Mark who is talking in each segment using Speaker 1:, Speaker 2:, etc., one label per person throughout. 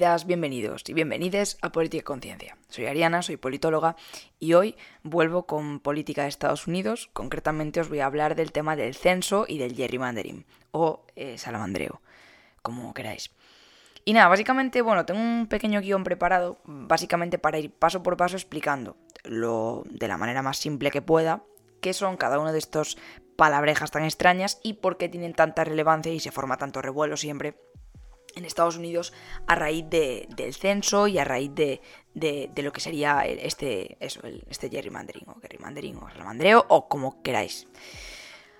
Speaker 1: Bienvenidas, bienvenidos y bienvenides a Política y Conciencia. Soy Ariana, soy politóloga y hoy vuelvo con política de Estados Unidos. Concretamente os voy a hablar del tema del censo y del gerrymandering o eh, salamandreo, como queráis. Y nada, básicamente, bueno, tengo un pequeño guion preparado, básicamente para ir paso por paso explicando lo de la manera más simple que pueda qué son cada uno de estos palabrejas tan extrañas y por qué tienen tanta relevancia y se forma tanto revuelo siempre en Estados Unidos a raíz del censo y a raíz de, lo que sería este, eso, este gerrymandering o gerrymandering o salamandreo o como queráis.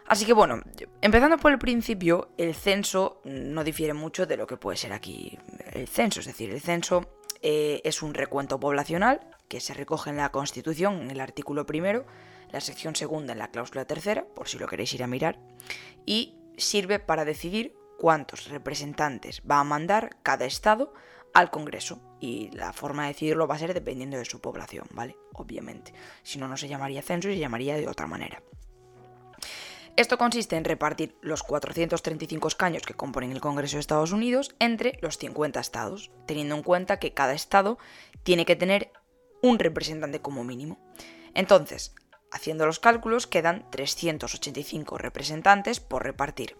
Speaker 1: Así que bueno, empezando por el principio, el censo no difiere mucho de lo que puede ser aquí el censo, es decir, el censo eh, es un recuento poblacional que se recoge en la Constitución, en el artículo primero, la sección segunda en la cláusula tercera, por si lo queréis ir a mirar, y sirve para decidir cuántos representantes va a mandar cada estado al Congreso. Y la forma de decidirlo va a ser dependiendo de su población, ¿vale? Obviamente. Si no, no se llamaría censo y se llamaría de otra manera. Esto consiste en repartir los 435 escaños que componen el Congreso de Estados Unidos entre los 50 estados, teniendo en cuenta que cada estado tiene que tener un representante como mínimo. Entonces, haciendo los cálculos, quedan 385 representantes por repartir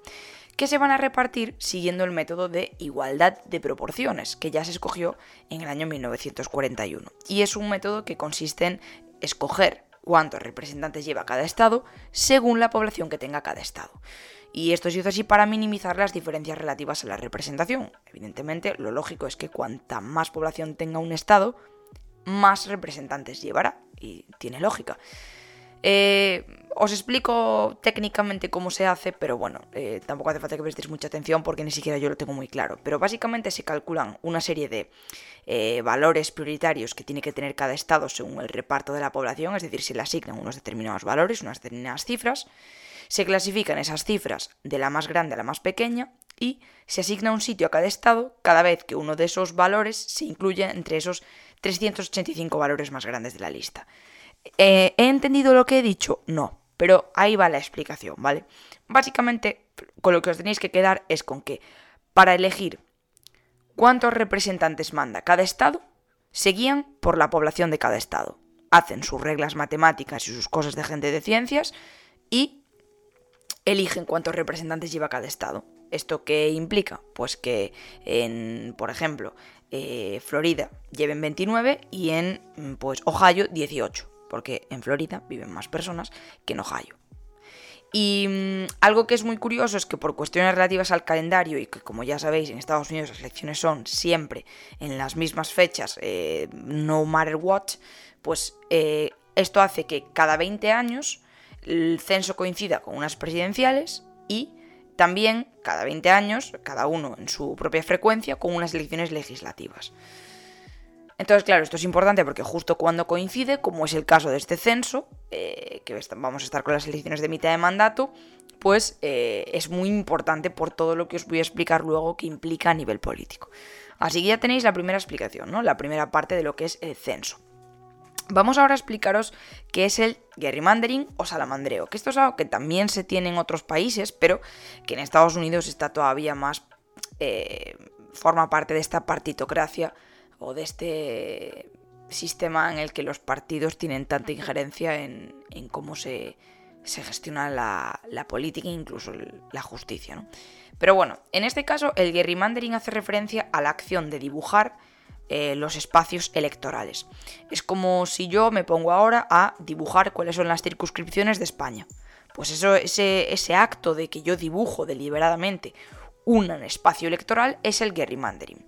Speaker 1: que se van a repartir siguiendo el método de igualdad de proporciones, que ya se escogió en el año 1941. Y es un método que consiste en escoger cuántos representantes lleva cada estado según la población que tenga cada estado. Y esto se hizo así para minimizar las diferencias relativas a la representación. Evidentemente, lo lógico es que cuanta más población tenga un estado, más representantes llevará. Y tiene lógica. Eh, os explico técnicamente cómo se hace, pero bueno, eh, tampoco hace falta que prestéis mucha atención porque ni siquiera yo lo tengo muy claro. Pero básicamente se calculan una serie de eh, valores prioritarios que tiene que tener cada estado según el reparto de la población, es decir, se le asignan unos determinados valores, unas determinadas cifras. Se clasifican esas cifras de la más grande a la más pequeña y se asigna un sitio a cada estado cada vez que uno de esos valores se incluye entre esos 385 valores más grandes de la lista. Eh, ¿He entendido lo que he dicho? No, pero ahí va la explicación, ¿vale? Básicamente, con lo que os tenéis que quedar es con que para elegir cuántos representantes manda cada estado, se guían por la población de cada estado. Hacen sus reglas matemáticas y sus cosas de gente de ciencias y eligen cuántos representantes lleva cada estado. ¿Esto qué implica? Pues que en, por ejemplo, eh, Florida lleven 29 y en pues, Ohio 18 porque en Florida viven más personas que en Ohio. Y mm, algo que es muy curioso es que por cuestiones relativas al calendario y que como ya sabéis en Estados Unidos las elecciones son siempre en las mismas fechas, eh, no matter what, pues eh, esto hace que cada 20 años el censo coincida con unas presidenciales y también cada 20 años, cada uno en su propia frecuencia, con unas elecciones legislativas. Entonces, claro, esto es importante porque justo cuando coincide, como es el caso de este censo, eh, que vamos a estar con las elecciones de mitad de mandato, pues eh, es muy importante por todo lo que os voy a explicar luego que implica a nivel político. Así que ya tenéis la primera explicación, ¿no? La primera parte de lo que es el censo. Vamos ahora a explicaros qué es el gerrymandering o salamandreo, que esto es algo que también se tiene en otros países, pero que en Estados Unidos está todavía más... Eh, forma parte de esta partitocracia o de este sistema en el que los partidos tienen tanta injerencia en, cómo se, gestiona la, política e incluso la justicia. Pero bueno, en este caso el gerrymandering hace referencia a la acción de dibujar eh, los espacios electorales. Es como si yo me pongo ahora a dibujar cuáles son las circunscripciones de España. Pues eso, ese, ese acto de que yo dibujo deliberadamente un espacio electoral es el gerrymandering.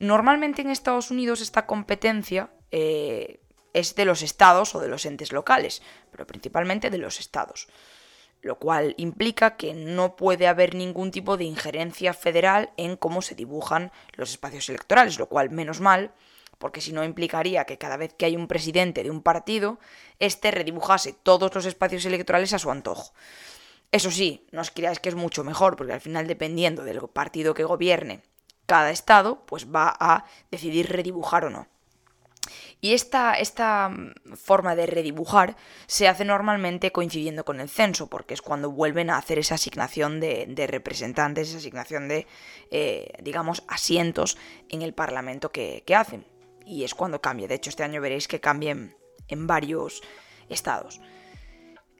Speaker 1: Normalmente en Estados Unidos esta competencia eh, es de los estados o de los entes locales, pero principalmente de los estados, lo cual implica que no puede haber ningún tipo de injerencia federal en cómo se dibujan los espacios electorales, lo cual menos mal, porque si no implicaría que cada vez que hay un presidente de un partido, éste redibujase todos los espacios electorales a su antojo. Eso sí, no os creáis que es mucho mejor, porque al final dependiendo del partido que gobierne cada estado pues va a decidir redibujar o no. Y esta, esta mm, forma de redibujar se hace normalmente coincidiendo con el censo, porque es cuando vuelven a hacer esa asignación de, representantes, esa asignación de, eh, digamos, asientos en el Parlamento que, hacen. Y es cuando cambia. De hecho, este año veréis que cambien en varios estados.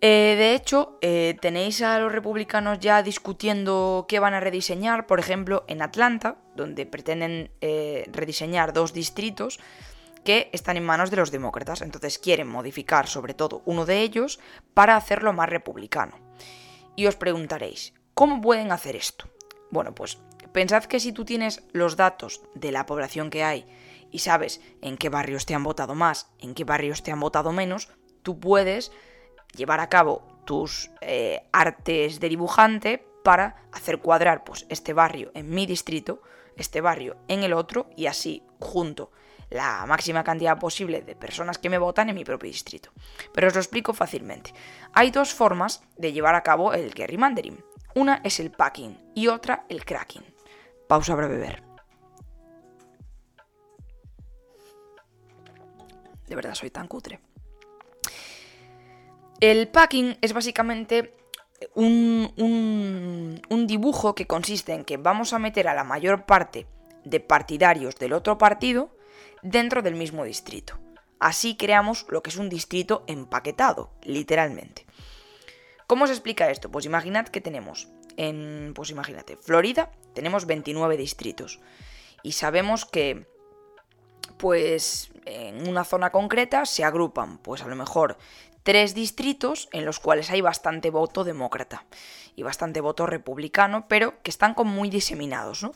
Speaker 1: Eh, de hecho, eh, tenéis a los republicanos ya discutiendo qué van a rediseñar, por ejemplo, en Atlanta, donde pretenden rediseñar dos distritos que están en manos de los demócratas, entonces quieren modificar sobre todo uno de ellos para hacerlo más republicano. Y os preguntaréis, ¿cómo pueden hacer esto? Bueno, pues pensad que si tú tienes los datos de la población que hay y sabes en qué barrios te han votado más, en qué barrios te han votado menos, tú puedes llevar a cabo tus eh, artes de dibujante para hacer cuadrar pues, este barrio en mi distrito, este barrio en el otro y así junto la máxima cantidad posible de personas que me votan en mi propio distrito. Pero os lo explico fácilmente. Hay dos formas de llevar a cabo el gerrymandering. Una es el packing y otra el cracking. Pausa para beber. De verdad soy tan cutre. El packing es básicamente un, dibujo que consiste en que vamos a meter a la mayor parte de partidarios del otro partido dentro del mismo distrito. Así creamos lo que es un distrito empaquetado, literalmente. ¿Cómo se explica esto? Pues imaginad que tenemos en, pues imagínate, Florida tenemos 29 distritos y sabemos que pues en una zona concreta se agrupan pues a lo mejor tres distritos en los cuales hay bastante voto demócrata y bastante voto republicano, pero que están como muy diseminados, ¿no?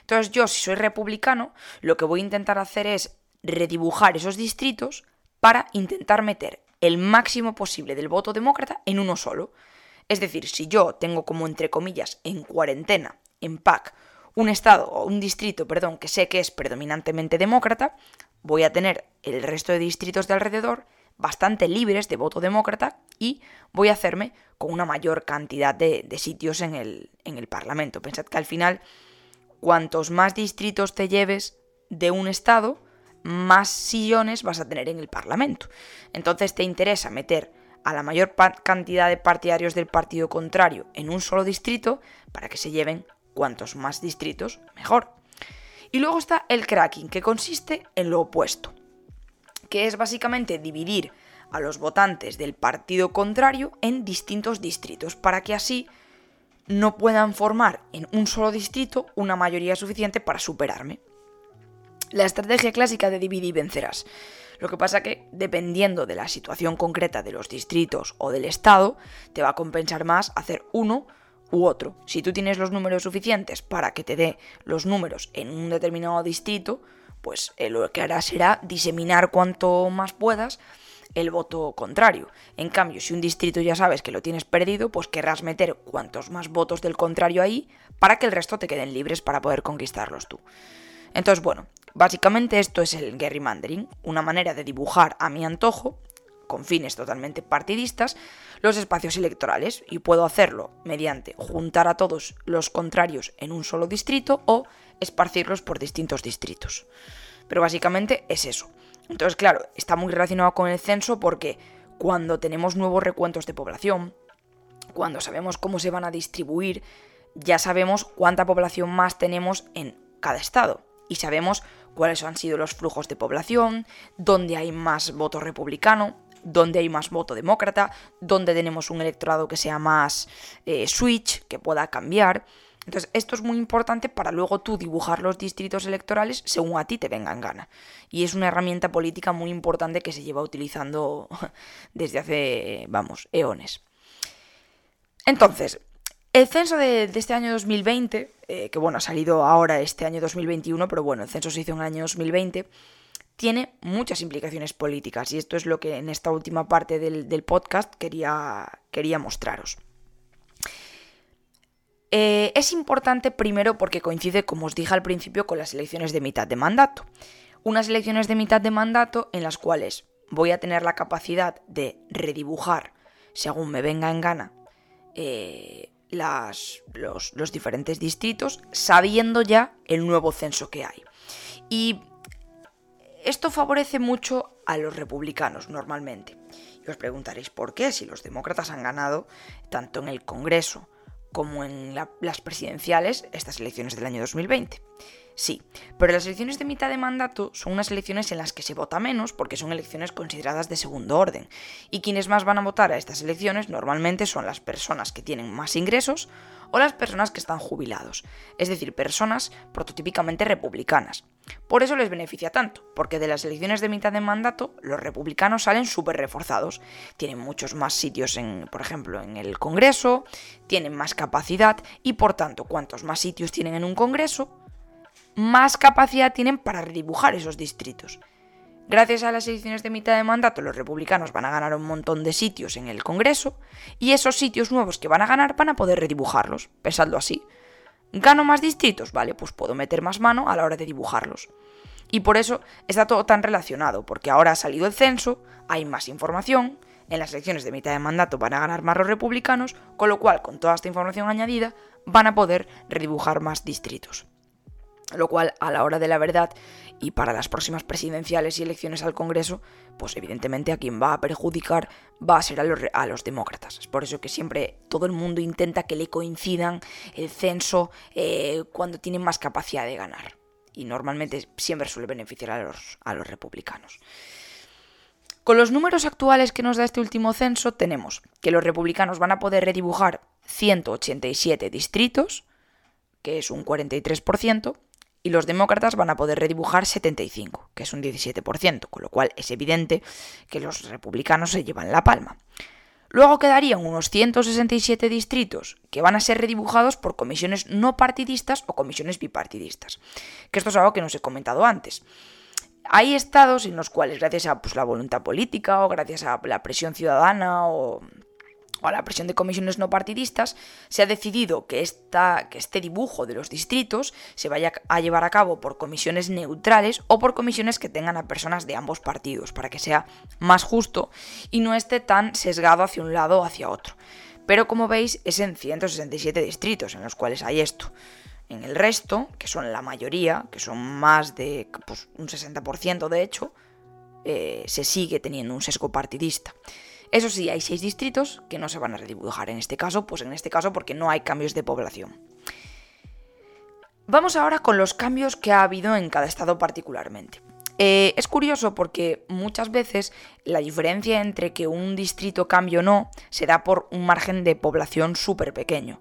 Speaker 1: Entonces yo, si soy republicano, lo que voy a intentar hacer es redibujar esos distritos para intentar meter el máximo posible del voto demócrata en uno solo. Es decir, si yo tengo como entre comillas en cuarentena, en PAC, un estado o un distrito, perdón, que sé que es predominantemente demócrata, voy a tener el resto de distritos de alrededor bastante libres de voto demócrata y voy a hacerme con una mayor cantidad de, sitios en el, en el Parlamento. Pensad que al final cuantos más distritos te lleves de un estado, más sillones vas a tener en el Parlamento. Entonces te interesa meter a la mayor cantidad de partidarios del partido contrario en un solo distrito para que se lleven cuantos más distritos mejor. Y luego está el cracking, que consiste en lo opuesto, que es básicamente dividir a los votantes del partido contrario en distintos distritos para que así no puedan formar en un solo distrito una mayoría suficiente para superarme. La estrategia clásica de dividir y vencerás. Lo que pasa que, dependiendo de la situación concreta de los distritos o del estado, te va a compensar más hacer uno u otro. Si tú tienes los números suficientes para que te dé los números en un determinado distrito, pues eh, lo que harás será diseminar cuanto más puedas el voto contrario. En cambio, si un distrito ya sabes que lo tienes perdido, pues querrás meter cuantos más votos del contrario ahí para que el resto te queden libres para poder conquistarlos tú. Entonces, bueno, básicamente esto es el gerrymandering, una manera de dibujar a mi antojo, con fines totalmente partidistas, los espacios electorales y puedo hacerlo mediante juntar a todos los contrarios en un solo distrito o esparcirlos por distintos distritos. Pero básicamente es eso. Entonces, claro, está muy relacionado con el censo porque cuando tenemos nuevos recuentos de población, cuando sabemos cómo se van a distribuir, ya sabemos cuánta población más tenemos en cada estado y sabemos cuáles han sido los flujos de población, dónde hay más voto republicano, dónde hay más voto demócrata, dónde tenemos un electorado que sea más eh, switch, que pueda cambiar. Entonces, esto es muy importante para luego tú dibujar los distritos electorales según a ti te venga en gana. Y es una herramienta política muy importante que se lleva utilizando desde hace, vamos, eones. Entonces, el censo de, este año 2020, eh, que bueno, ha salido ahora este año 2021, pero bueno, el censo se hizo en el año 2020, tiene muchas implicaciones políticas y esto es lo que en esta última parte del, del podcast quería, quería mostraros. Eh, es importante primero porque coincide, como os dije al principio, con las elecciones de mitad de mandato. Unas elecciones de mitad de mandato en las cuales voy a tener la capacidad de redibujar, según me venga en gana, eh, los, los diferentes distritos, sabiendo ya el nuevo censo que hay. Y Esto favorece mucho a los republicanos normalmente. Y os preguntaréis por qué, si los demócratas han ganado tanto en el Congreso como en las presidenciales estas elecciones del año 2020. Sí, pero las elecciones de mitad de mandato son unas elecciones en las que se vota menos porque son elecciones consideradas de segundo orden. Y quienes más van a votar a estas elecciones normalmente son las personas que tienen más ingresos o las personas que están jubilados, es decir, personas prototípicamente republicanas. Por eso les beneficia tanto, porque de las elecciones de mitad de mandato los republicanos salen súper reforzados. Tienen muchos más sitios, en, por ejemplo, en el Congreso, tienen más capacidad y por tanto, cuantos más sitios tienen en un Congreso, más capacidad tienen para redibujar esos distritos. Gracias a las elecciones de mitad de mandato, los republicanos van a ganar un montón de sitios en el Congreso y esos sitios nuevos que van a ganar van a poder redibujarlos, pensando así. ¿Gano más distritos? Vale, pues puedo meter más mano a la hora de dibujarlos. Y por eso está todo tan relacionado, porque ahora ha salido el censo, hay más información, en las elecciones de mitad de mandato van a ganar más los republicanos, con lo cual con toda esta información añadida van a poder redibujar más distritos lo cual a la hora de la verdad y para las próximas presidenciales y elecciones al Congreso, pues evidentemente a quien va a perjudicar va a ser a los, a los demócratas. Es por eso que siempre todo el mundo intenta que le coincidan el censo eh, cuando tienen más capacidad de ganar. Y normalmente siempre suele beneficiar a los, a los republicanos. Con los números actuales que nos da este último censo, tenemos que los republicanos van a poder redibujar 187 distritos, que es un 43%, y los demócratas van a poder redibujar 75, que es un 17%, con lo cual es evidente que los republicanos se llevan la palma. Luego quedarían unos 167 distritos que van a ser redibujados por comisiones no partidistas o comisiones bipartidistas, que esto es algo que nos he comentado antes. Hay estados en los cuales, gracias a pues, la voluntad política o gracias a la presión ciudadana o a la presión de comisiones no partidistas, se ha decidido que, esta, que este dibujo de los distritos se vaya a llevar a cabo por comisiones neutrales o por comisiones que tengan a personas de ambos partidos, para que sea más justo y no esté tan sesgado hacia un lado o hacia otro. Pero como veis, es en 167 distritos en los cuales hay esto. En el resto, que son la mayoría, que son más de pues, un 60% de hecho, eh, se sigue teniendo un sesgo partidista. Eso sí, hay seis distritos que no se van a redibujar en este caso, pues en este caso porque no hay cambios de población. Vamos ahora con los cambios que ha habido en cada estado particularmente. Eh, es curioso porque muchas veces la diferencia entre que un distrito cambie o no se da por un margen de población súper pequeño.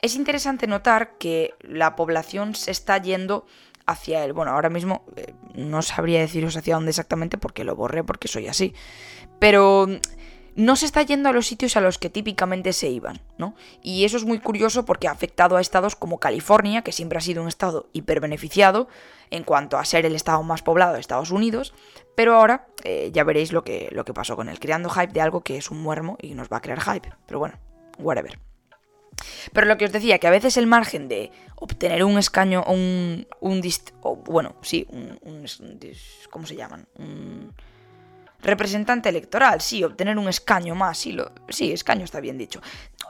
Speaker 1: Es interesante notar que la población se está yendo hacia el... Bueno, ahora mismo eh, no sabría deciros hacia dónde exactamente porque lo borré porque soy así. Pero no se está yendo a los sitios a los que típicamente se iban, ¿no? Y eso es muy curioso porque ha afectado a estados como California, que siempre ha sido un estado hiperbeneficiado en cuanto a ser el estado más poblado de Estados Unidos, pero ahora eh, ya veréis lo que, lo que pasó con él, creando hype de algo que es un muermo y nos va a crear hype, pero bueno, whatever. Pero lo que os decía, que a veces el margen de obtener un escaño o un, un bueno, sí, un, un, ¿cómo se llaman? Un Representante electoral, sí, obtener un escaño más, sí, lo, sí, escaño está bien dicho.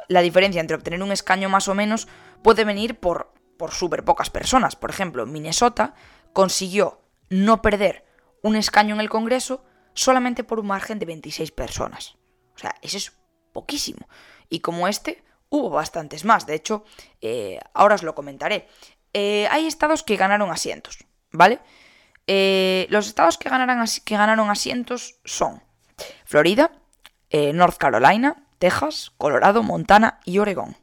Speaker 1: La diferencia entre obtener un escaño más o menos puede venir por, por súper pocas personas. Por ejemplo, Minnesota consiguió no perder un escaño en el Congreso solamente por un margen de 26 personas. O sea, eso es poquísimo. Y como este, hubo bastantes más. De hecho, eh, ahora os lo comentaré. Eh, hay estados que ganaron asientos, ¿vale? Eh, los estados que, ganaron asientos son Florida, eh, North Carolina, Texas, Colorado, Montana y Oregón.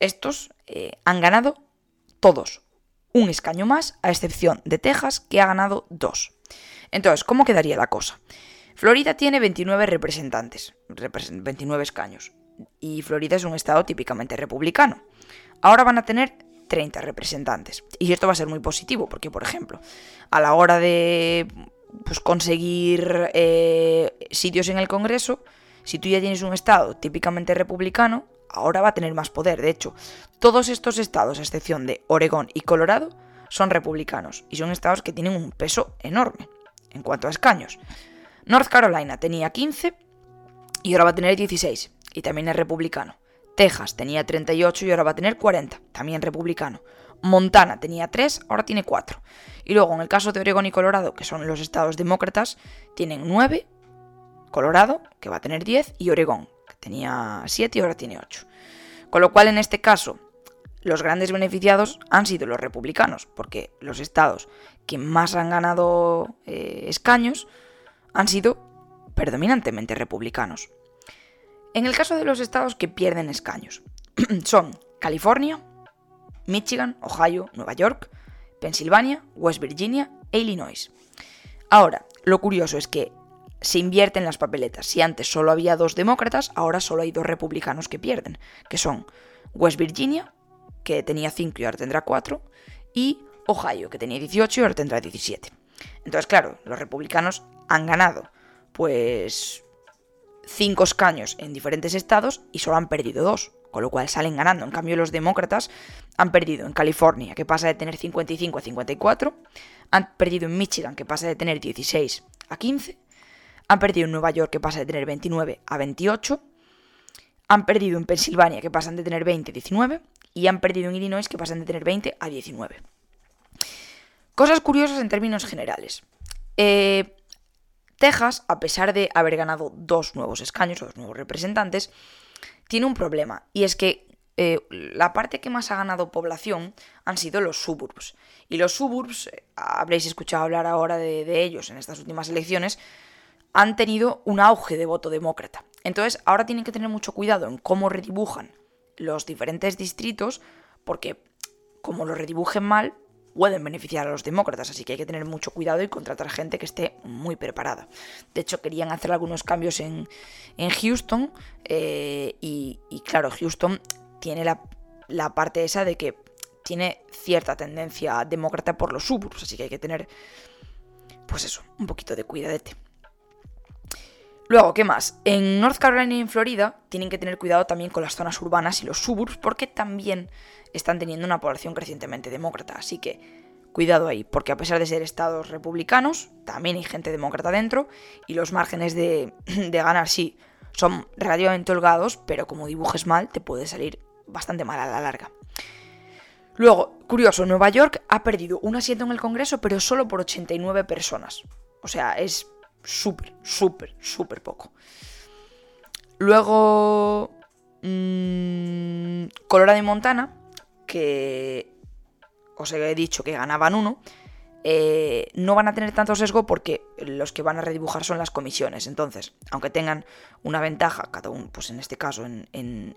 Speaker 1: Estos eh, han ganado todos un escaño más, a excepción de Texas, que ha ganado dos. Entonces, ¿cómo quedaría la cosa? Florida tiene 29 representantes, 29 escaños, y Florida es un estado típicamente republicano. Ahora van a tener 30 representantes. Y esto va a ser muy positivo, porque, por ejemplo, a la hora de pues, conseguir eh, sitios en el Congreso, si tú ya tienes un estado típicamente republicano, ahora va a tener más poder. De hecho, todos estos estados, a excepción de Oregón y Colorado, son republicanos y son estados que tienen un peso enorme en cuanto a escaños. North Carolina tenía 15 y ahora va a tener 16 y también es republicano. Texas tenía 38 y ahora va a tener 40, también republicano. Montana tenía 3, ahora tiene 4. Y luego en el caso de Oregón y Colorado, que son los estados demócratas, tienen 9, Colorado, que va a tener 10, y Oregón, que tenía 7 y ahora tiene 8. Con lo cual en este caso, los grandes beneficiados han sido los republicanos, porque los estados que más han ganado eh, escaños han sido predominantemente republicanos. En el caso de los estados que pierden escaños, son California, Michigan, Ohio, Nueva York, Pensilvania, West Virginia e Illinois. Ahora, lo curioso es que se invierten las papeletas. Si antes solo había dos demócratas, ahora solo hay dos republicanos que pierden, que son West Virginia, que tenía 5 y ahora tendrá 4, y Ohio, que tenía 18 y ahora tendrá 17. Entonces, claro, los republicanos han ganado, pues, 5 escaños en diferentes estados y solo han perdido 2 con lo cual salen ganando. En cambio, los demócratas han perdido en California, que pasa de tener 55 a 54, han perdido en Michigan, que pasa de tener 16 a 15, han perdido en Nueva York, que pasa de tener 29 a 28, han perdido en Pensilvania, que pasan de tener 20 a 19, y han perdido en Illinois, que pasan de tener 20 a 19. Cosas curiosas en términos generales. Eh, Texas, a pesar de haber ganado dos nuevos escaños, dos nuevos representantes, tiene un problema, y es que eh, la parte que más ha ganado población han sido los suburbs. Y los suburbs, eh, habréis escuchado hablar ahora de, ellos en estas últimas elecciones, han tenido un auge de voto demócrata. Entonces, ahora tienen que tener mucho cuidado en cómo redibujan los diferentes distritos, porque como lo redibujen mal, pueden beneficiar a los demócratas, así que hay que tener mucho cuidado y contratar gente que esté muy preparada. De hecho, querían hacer algunos cambios en, Houston eh, y, claro, Houston tiene la, parte esa de que tiene cierta tendencia demócrata por los suburbs, así que hay que tener, pues eso, un poquito de cuidadete. Luego, ¿qué más? En North Carolina y en Florida tienen que tener cuidado también con las zonas urbanas y los suburbs porque también están teniendo una población crecientemente demócrata. Así que cuidado ahí, porque a pesar de ser estados republicanos, también hay gente demócrata dentro y los márgenes de, ganar sí son relativamente holgados, pero como dibujes mal te puede salir bastante mal a la larga. Luego, curioso, Nueva York ha perdido un asiento en el Congreso, pero solo por 89 personas. O sea, es súper, súper, súper poco. Luego, mmm, Colorado y Montana, que os he dicho que ganaban uno, eh, no van a tener tanto sesgo porque los que van a redibujar son las comisiones. Entonces, aunque tengan una ventaja, cada uno, pues en este caso en, en,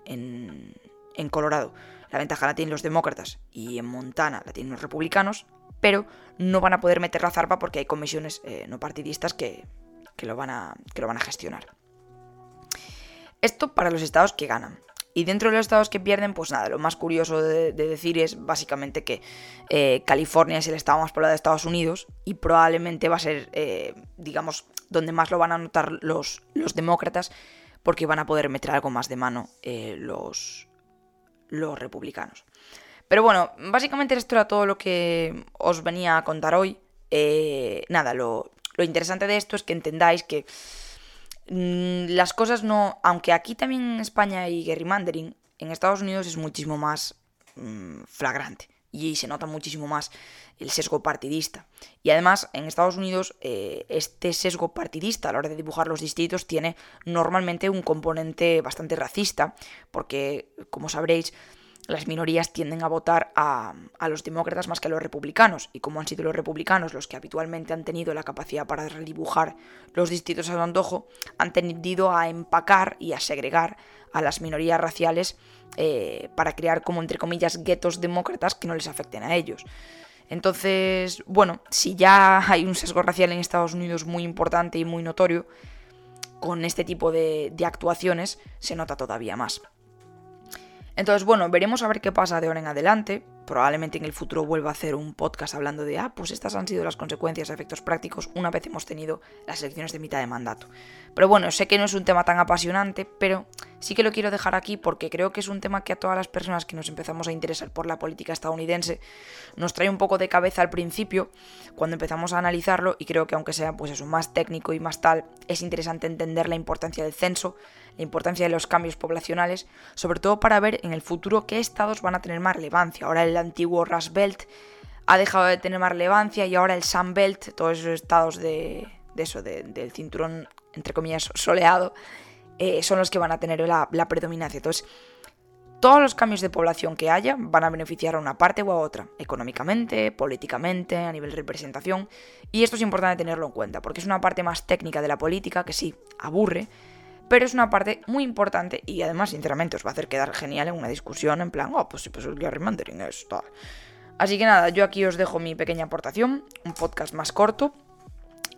Speaker 1: en Colorado, la ventaja la tienen los demócratas y en Montana la tienen los republicanos, pero no van a poder meter la zarpa porque hay comisiones eh, no partidistas que, lo van a, que lo van a gestionar. Esto para los estados que ganan. Y dentro de los estados que pierden, pues nada, lo más curioso de, decir es básicamente que eh, California es el estado más poblado de Estados Unidos y probablemente va a ser, eh, digamos, donde más lo van a notar los, los demócratas porque van a poder meter algo más de mano los, los republicanos. Pero bueno, básicamente esto era todo lo que os venía a contar hoy. Eh, nada, lo, interesante de esto es que entendáis que mm, las cosas no. Aunque aquí también en España hay gerrymandering, en Estados Unidos es muchísimo más mm, flagrante y se nota muchísimo más el sesgo partidista. Y además, en Estados Unidos, eh, este sesgo partidista a la hora de dibujar los distritos tiene normalmente un componente bastante racista, porque, como sabréis, las minorías tienden a votar a, los demócratas más que a los republicanos, y como han sido los republicanos los que habitualmente han tenido la capacidad para redibujar los distritos a su antojo, han tendido a empacar y a segregar a las minorías raciales eh, para crear como entre comillas guetos demócratas que no les afecten a ellos. Entonces, bueno, si ya hay un sesgo racial en Estados Unidos muy importante y muy notorio, con este tipo de actuaciones se nota todavía más. Entonces, bueno, veremos a ver qué pasa de ahora en adelante. Probablemente en el futuro vuelva a hacer un podcast hablando de, ah, pues estas han sido las consecuencias, efectos prácticos, una vez hemos tenido las elecciones de mitad de mandato. Pero bueno, sé que no es un tema tan apasionante, pero sí que lo quiero dejar aquí porque creo que es un tema que a todas las personas que nos empezamos a interesar por la política estadounidense nos trae un poco de cabeza al principio cuando empezamos a analizarlo y creo que aunque sea pues eso más técnico y más tal, es interesante entender la importancia del censo, la importancia de los cambios poblacionales, sobre todo para ver en el futuro qué estados van a tener más relevancia. Ahora el antiguo Rust Belt ha dejado de tener más relevancia y ahora el Sun Belt, todos esos estados de, eso, del cinturón, entre comillas, soleado, eh, son los que van a tener la, predominancia. Entonces, todos los cambios de población que haya van a beneficiar a una parte u a otra, económicamente, políticamente, a nivel de representación. Y esto es importante tenerlo en cuenta, porque es una parte más técnica de la política que sí, aburre, pero es una parte muy importante y además, sinceramente, os va a hacer quedar genial en una discusión en plan, oh, pues sí, pues el gerrymandering es tal. Así que nada, yo aquí os dejo mi pequeña aportación, un podcast más corto.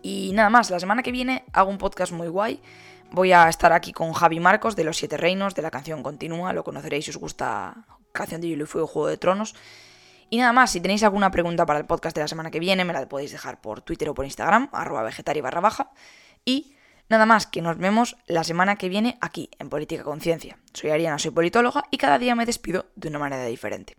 Speaker 1: Y nada más, la semana que viene hago un podcast muy guay. Voy a estar aquí con Javi Marcos de Los Siete Reinos, de la canción Continúa, lo conoceréis si os gusta Canción de Hielo y Fuego, Juego de Tronos. Y nada más, si tenéis alguna pregunta para el podcast de la semana que viene, me la podéis dejar por Twitter o por Instagram, arroba vegetari barra baja. Y Nada más que nos vemos la semana que viene aquí en Política Conciencia. Soy Ariana, soy politóloga y cada día me despido de una manera diferente.